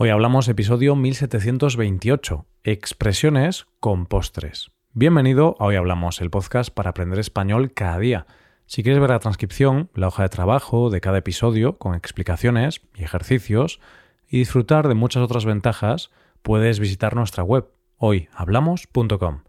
Hoy hablamos episodio 1728, expresiones con postres. Bienvenido a Hoy Hablamos, el podcast para aprender español cada día. Si quieres ver la transcripción, la hoja de trabajo de cada episodio con explicaciones y ejercicios y disfrutar de muchas otras ventajas, puedes visitar nuestra web hoyhablamos.com.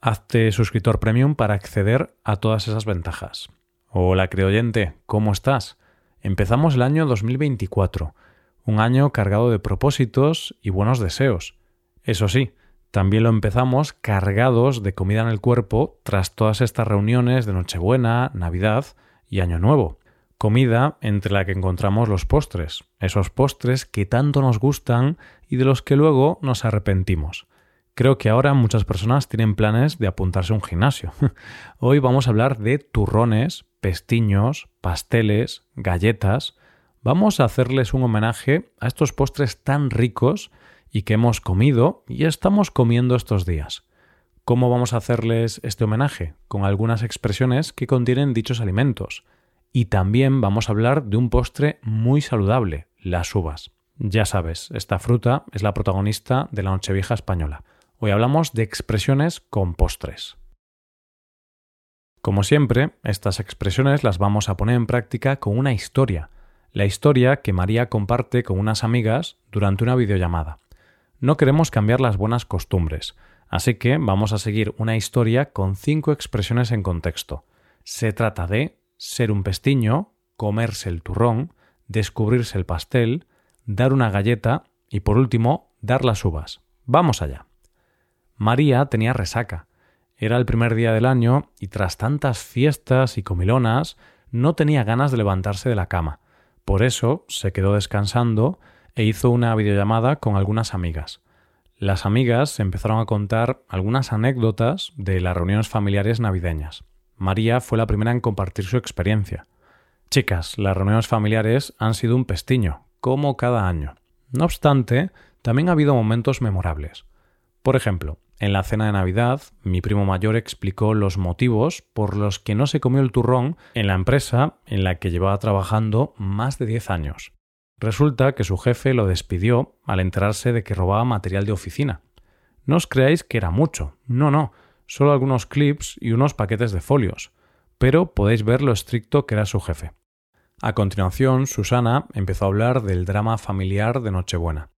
Hazte suscriptor premium para acceder a todas esas ventajas. Hola, creyente, ¿cómo estás? Empezamos el año 2024 un año cargado de propósitos y buenos deseos. Eso sí, también lo empezamos cargados de comida en el cuerpo tras todas estas reuniones de Nochebuena, Navidad y Año Nuevo. Comida entre la que encontramos los postres, esos postres que tanto nos gustan y de los que luego nos arrepentimos. Creo que ahora muchas personas tienen planes de apuntarse a un gimnasio. Hoy vamos a hablar de turrones, pestiños, pasteles, galletas, vamos a hacerles un homenaje a estos postres tan ricos y que hemos comido y estamos comiendo estos días. ¿Cómo vamos a hacerles este homenaje? Con algunas expresiones que contienen dichos alimentos. Y también vamos a hablar de un postre muy saludable, las uvas. Ya sabes, esta fruta es la protagonista de la Nochevieja española. Hoy hablamos de expresiones con postres. Como siempre, estas expresiones las vamos a poner en práctica con una historia, la historia que María comparte con unas amigas durante una videollamada. No queremos cambiar las buenas costumbres, así que vamos a seguir una historia con cinco expresiones en contexto. Se trata de ser un pestiño, comerse el turrón, descubrirse el pastel, dar una galleta y por último, dar las uvas. Vamos allá. María tenía resaca. Era el primer día del año y tras tantas fiestas y comilonas no tenía ganas de levantarse de la cama. Por eso se quedó descansando e hizo una videollamada con algunas amigas. Las amigas empezaron a contar algunas anécdotas de las reuniones familiares navideñas. María fue la primera en compartir su experiencia. Chicas, las reuniones familiares han sido un pestiño, como cada año. No obstante, también ha habido momentos memorables. Por ejemplo, en la cena de Navidad, mi primo mayor explicó los motivos por los que no se comió el turrón en la empresa en la que llevaba trabajando más de 10 años. Resulta que su jefe lo despidió al enterarse de que robaba material de oficina. No os creáis que era mucho, no, no, solo algunos clips y unos paquetes de folios, pero podéis ver lo estricto que era su jefe. A continuación, Susana empezó a hablar del drama familiar de Nochebuena.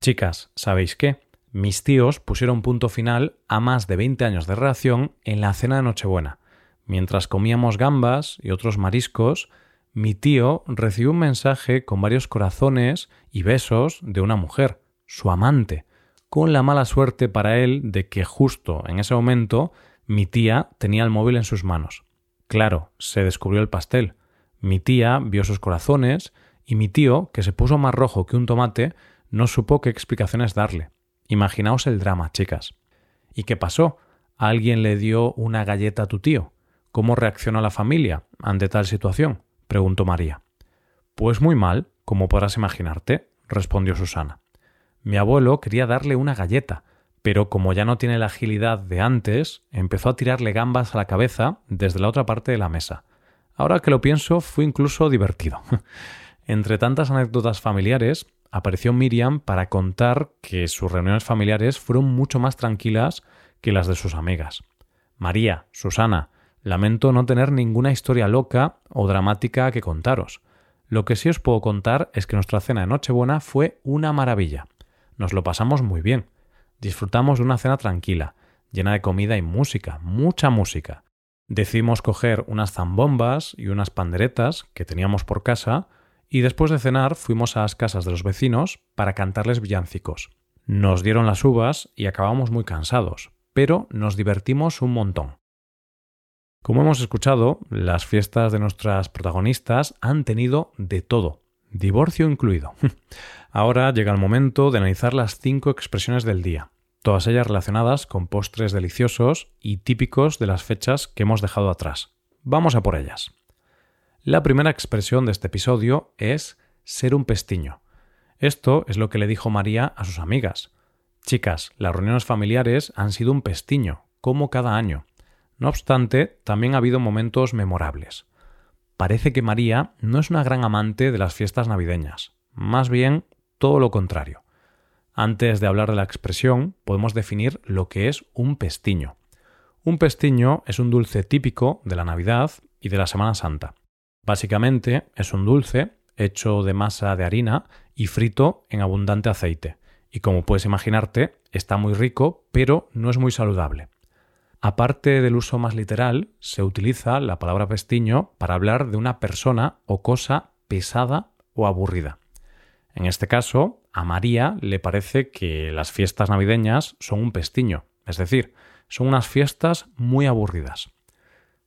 Chicas, ¿sabéis qué? Mis tíos pusieron punto final a más de 20 años de relación en la cena de Nochebuena. Mientras comíamos gambas y otros mariscos, mi tío recibió un mensaje con varios corazones y besos de una mujer, su amante, con la mala suerte para él de que justo en ese momento mi tía tenía el móvil en sus manos. Claro, se descubrió el pastel. Mi tía vio sus corazones y mi tío, que se puso más rojo que un tomate, no supo qué explicaciones darle. Imaginaos el drama, chicas. ¿Y qué pasó? ¿Alguien le dio una galleta a tu tío? ¿Cómo reaccionó la familia ante tal situación? preguntó María. Pues muy mal, como podrás imaginarte, respondió Susana. Mi abuelo quería darle una galleta, pero como ya no tiene la agilidad de antes, empezó a tirarle gambas a la cabeza desde la otra parte de la mesa. Ahora que lo pienso, fue incluso divertido. Entre tantas anécdotas familiares, apareció Miriam para contar que sus reuniones familiares fueron mucho más tranquilas que las de sus amigas. María, Susana, lamento no tener ninguna historia loca o dramática que contaros. Lo que sí os puedo contar es que nuestra cena de Nochebuena fue una maravilla. Nos lo pasamos muy bien. Disfrutamos de una cena tranquila, llena de comida y música, mucha música. Decidimos coger unas zambombas y unas panderetas que teníamos por casa y después de cenar fuimos a las casas de los vecinos para cantarles villancicos. Nos dieron las uvas y acabamos muy cansados, pero nos divertimos un montón. Como hemos escuchado, las fiestas de nuestras protagonistas han tenido de todo, divorcio incluido. Ahora llega el momento de analizar las cinco expresiones del día, todas ellas relacionadas con postres deliciosos y típicos de las fechas que hemos dejado atrás. Vamos a por ellas. La primera expresión de este episodio es ser un pestiño. Esto es lo que le dijo María a sus amigas. Chicas, las reuniones familiares han sido un pestiño, como cada año. No obstante, también ha habido momentos memorables. Parece que María no es una gran amante de las fiestas navideñas, más bien todo lo contrario. Antes de hablar de la expresión, podemos definir lo que es un pestiño. Un pestiño es un dulce típico de la Navidad y de la Semana Santa. Básicamente es un dulce hecho de masa de harina y frito en abundante aceite. Y como puedes imaginarte, está muy rico, pero no es muy saludable. Aparte del uso más literal, se utiliza la palabra pestiño para hablar de una persona o cosa pesada o aburrida. En este caso, a María le parece que las fiestas navideñas son un pestiño, es decir, son unas fiestas muy aburridas.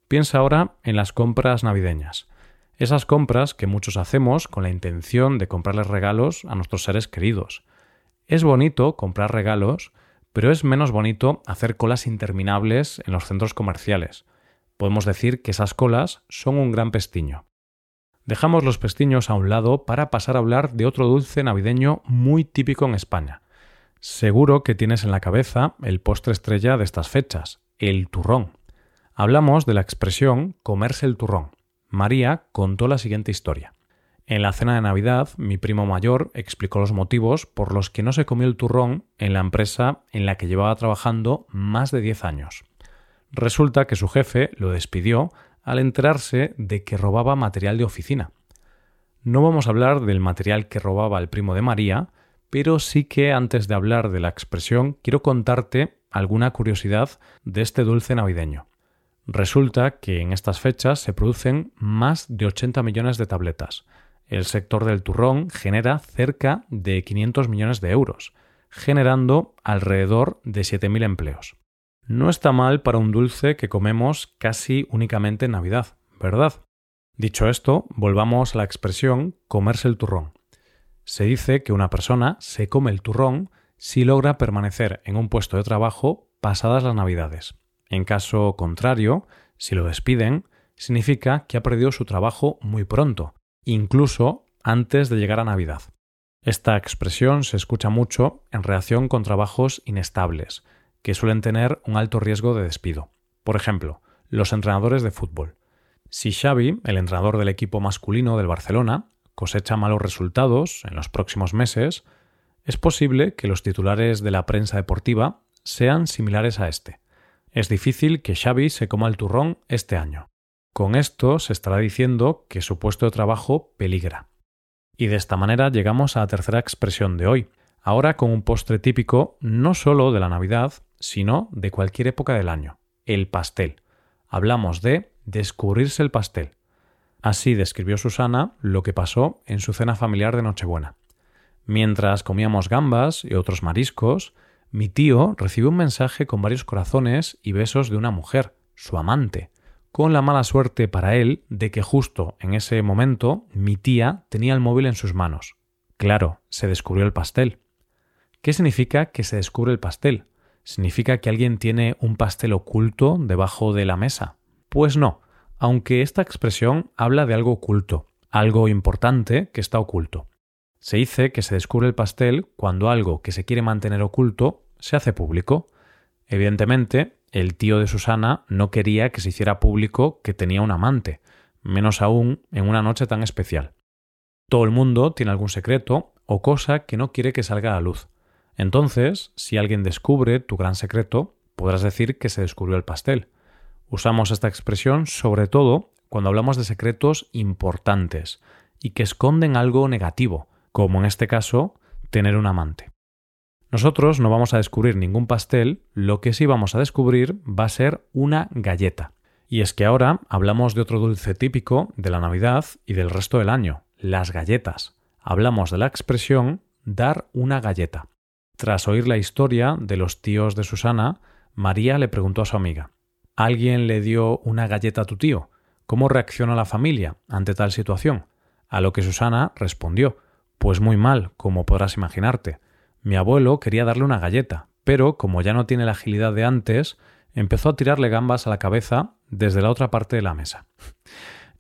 Piensa ahora en las compras navideñas. Esas compras que muchos hacemos con la intención de comprarles regalos a nuestros seres queridos. Es bonito comprar regalos, pero es menos bonito hacer colas interminables en los centros comerciales. Podemos decir que esas colas son un gran pestiño. Dejamos los pestiños a un lado para pasar a hablar de otro dulce navideño muy típico en España. Seguro que tienes en la cabeza el postre estrella de estas fechas, el turrón. Hablamos de la expresión comerse el turrón. María contó la siguiente historia. En la cena de Navidad, mi primo mayor explicó los motivos por los que no se comió el turrón en la empresa en la que llevaba trabajando más de 10 años. Resulta que su jefe lo despidió al enterarse de que robaba material de oficina. No vamos a hablar del material que robaba el primo de María, pero sí que antes de hablar de la expresión quiero contarte alguna curiosidad de este dulce navideño. Resulta que en estas fechas se producen más de 80 millones de tabletas. El sector del turrón genera cerca de 500 millones de euros, generando alrededor de 7.000 empleos. No está mal para un dulce que comemos casi únicamente en Navidad, ¿verdad? Dicho esto, volvamos a la expresión comerse el turrón. Se dice que una persona se come el turrón si logra permanecer en un puesto de trabajo pasadas las Navidades. En caso contrario, si lo despiden, significa que ha perdido su trabajo muy pronto, incluso antes de llegar a Navidad. Esta expresión se escucha mucho en relación con trabajos inestables, que suelen tener un alto riesgo de despido. Por ejemplo, los entrenadores de fútbol. Si Xavi, el entrenador del equipo masculino del Barcelona, cosecha malos resultados en los próximos meses, es posible que los titulares de la prensa deportiva sean similares a este. Es difícil que Xavi se coma el turrón este año. Con esto se estará diciendo que su puesto de trabajo peligra. Y de esta manera llegamos a la tercera expresión de hoy, ahora con un postre típico no solo de la Navidad, sino de cualquier época del año, el pastel. Hablamos de descubrirse el pastel. Así describió Susana lo que pasó en su cena familiar de Nochebuena. Mientras comíamos gambas y otros mariscos, mi tío recibió un mensaje con varios corazones y besos de una mujer, su amante, con la mala suerte para él de que justo en ese momento mi tía tenía el móvil en sus manos. Claro, se descubrió el pastel. ¿Qué significa que se descubre el pastel? ¿Significa que alguien tiene un pastel oculto debajo de la mesa? Pues no, aunque esta expresión habla de algo oculto, algo importante que está oculto. Se dice que se descubre el pastel cuando algo que se quiere mantener oculto se hace público. Evidentemente, el tío de Susana no quería que se hiciera público que tenía un amante, menos aún en una noche tan especial. Todo el mundo tiene algún secreto o cosa que no quiere que salga a la luz. Entonces, si alguien descubre tu gran secreto, podrás decir que se descubrió el pastel. Usamos esta expresión sobre todo cuando hablamos de secretos importantes y que esconden algo negativo, como en este caso, tener un amante. Nosotros no vamos a descubrir ningún pastel, lo que sí vamos a descubrir va a ser una galleta. Y es que ahora hablamos de otro dulce típico de la Navidad y del resto del año, las galletas. Hablamos de la expresión dar una galleta. Tras oír la historia de los tíos de Susana, María le preguntó a su amiga ¿Alguien le dio una galleta a tu tío? ¿Cómo reacciona la familia ante tal situación? A lo que Susana respondió Pues muy mal, como podrás imaginarte. Mi abuelo quería darle una galleta, pero como ya no tiene la agilidad de antes, empezó a tirarle gambas a la cabeza desde la otra parte de la mesa.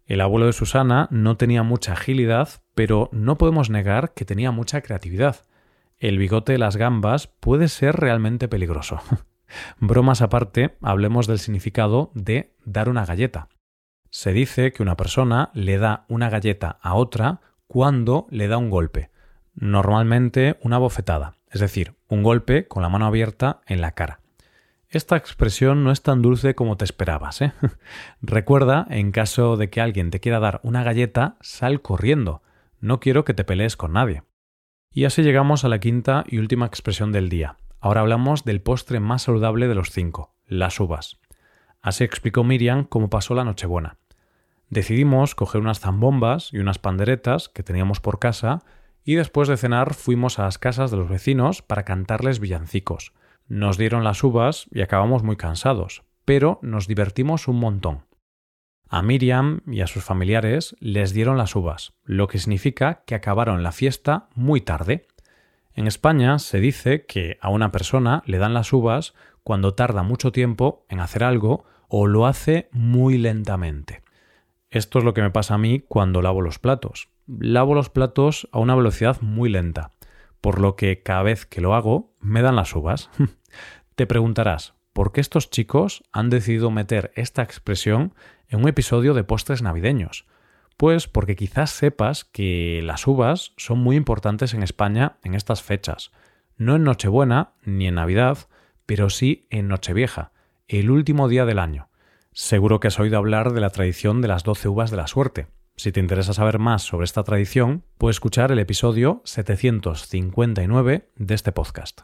El abuelo de Susana no tenía mucha agilidad, pero no podemos negar que tenía mucha creatividad. El bigote de las gambas puede ser realmente peligroso. Bromas aparte, hablemos del significado de dar una galleta. Se dice que una persona le da una galleta a otra cuando le da un golpe, normalmente una bofetada, es decir, un golpe con la mano abierta en la cara. Esta expresión no es tan dulce como te esperabas. ¿eh? Recuerda, en caso de que alguien te quiera dar una galleta, sal corriendo. No quiero que te pelees con nadie. Y así llegamos a la quinta y última expresión del día. Ahora hablamos del postre más saludable de los cinco, las uvas. Así explicó Miriam cómo pasó la Nochebuena. Decidimos coger unas zambombas y unas panderetas que teníamos por casa y después de cenar fuimos a las casas de los vecinos para cantarles villancicos. Nos dieron las uvas y acabamos muy cansados, pero nos divertimos un montón. A Miriam y a sus familiares les dieron las uvas, lo que significa que acabaron la fiesta muy tarde. En España se dice que a una persona le dan las uvas cuando tarda mucho tiempo en hacer algo o lo hace muy lentamente. Esto es lo que me pasa a mí cuando lavo los platos. Lavo los platos a una velocidad muy lenta por lo que cada vez que lo hago me dan las uvas. Te preguntarás, ¿por qué estos chicos han decidido meter esta expresión en un episodio de postres navideños? Pues porque quizás sepas que las uvas son muy importantes en España en estas fechas. No en Nochebuena ni en Navidad, pero sí en Nochevieja, el último día del año. Seguro que has oído hablar de la tradición de las doce uvas de la suerte. Si te interesa saber más sobre esta tradición, puedes escuchar el episodio 759 de este podcast.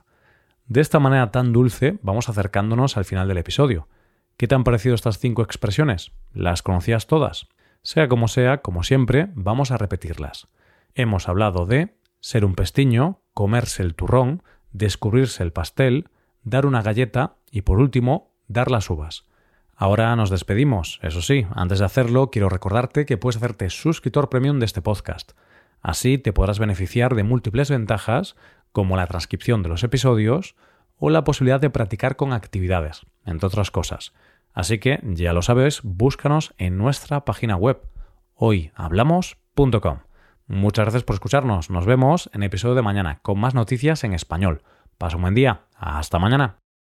De esta manera tan dulce vamos acercándonos al final del episodio. ¿Qué te han parecido estas cinco expresiones? ¿Las conocías todas? Sea como sea, como siempre, vamos a repetirlas. Hemos hablado de ser un pestiño, comerse el turrón, descubrirse el pastel, dar una galleta y por último, dar las uvas. Ahora nos despedimos. Eso sí, antes de hacerlo, quiero recordarte que puedes hacerte suscriptor premium de este podcast. Así te podrás beneficiar de múltiples ventajas, como la transcripción de los episodios o la posibilidad de practicar con actividades, entre otras cosas. Así que, ya lo sabes, búscanos en nuestra página web, hoyhablamos.com. Muchas gracias por escucharnos. Nos vemos en el episodio de mañana con más noticias en español. Pasa un buen día. Hasta mañana.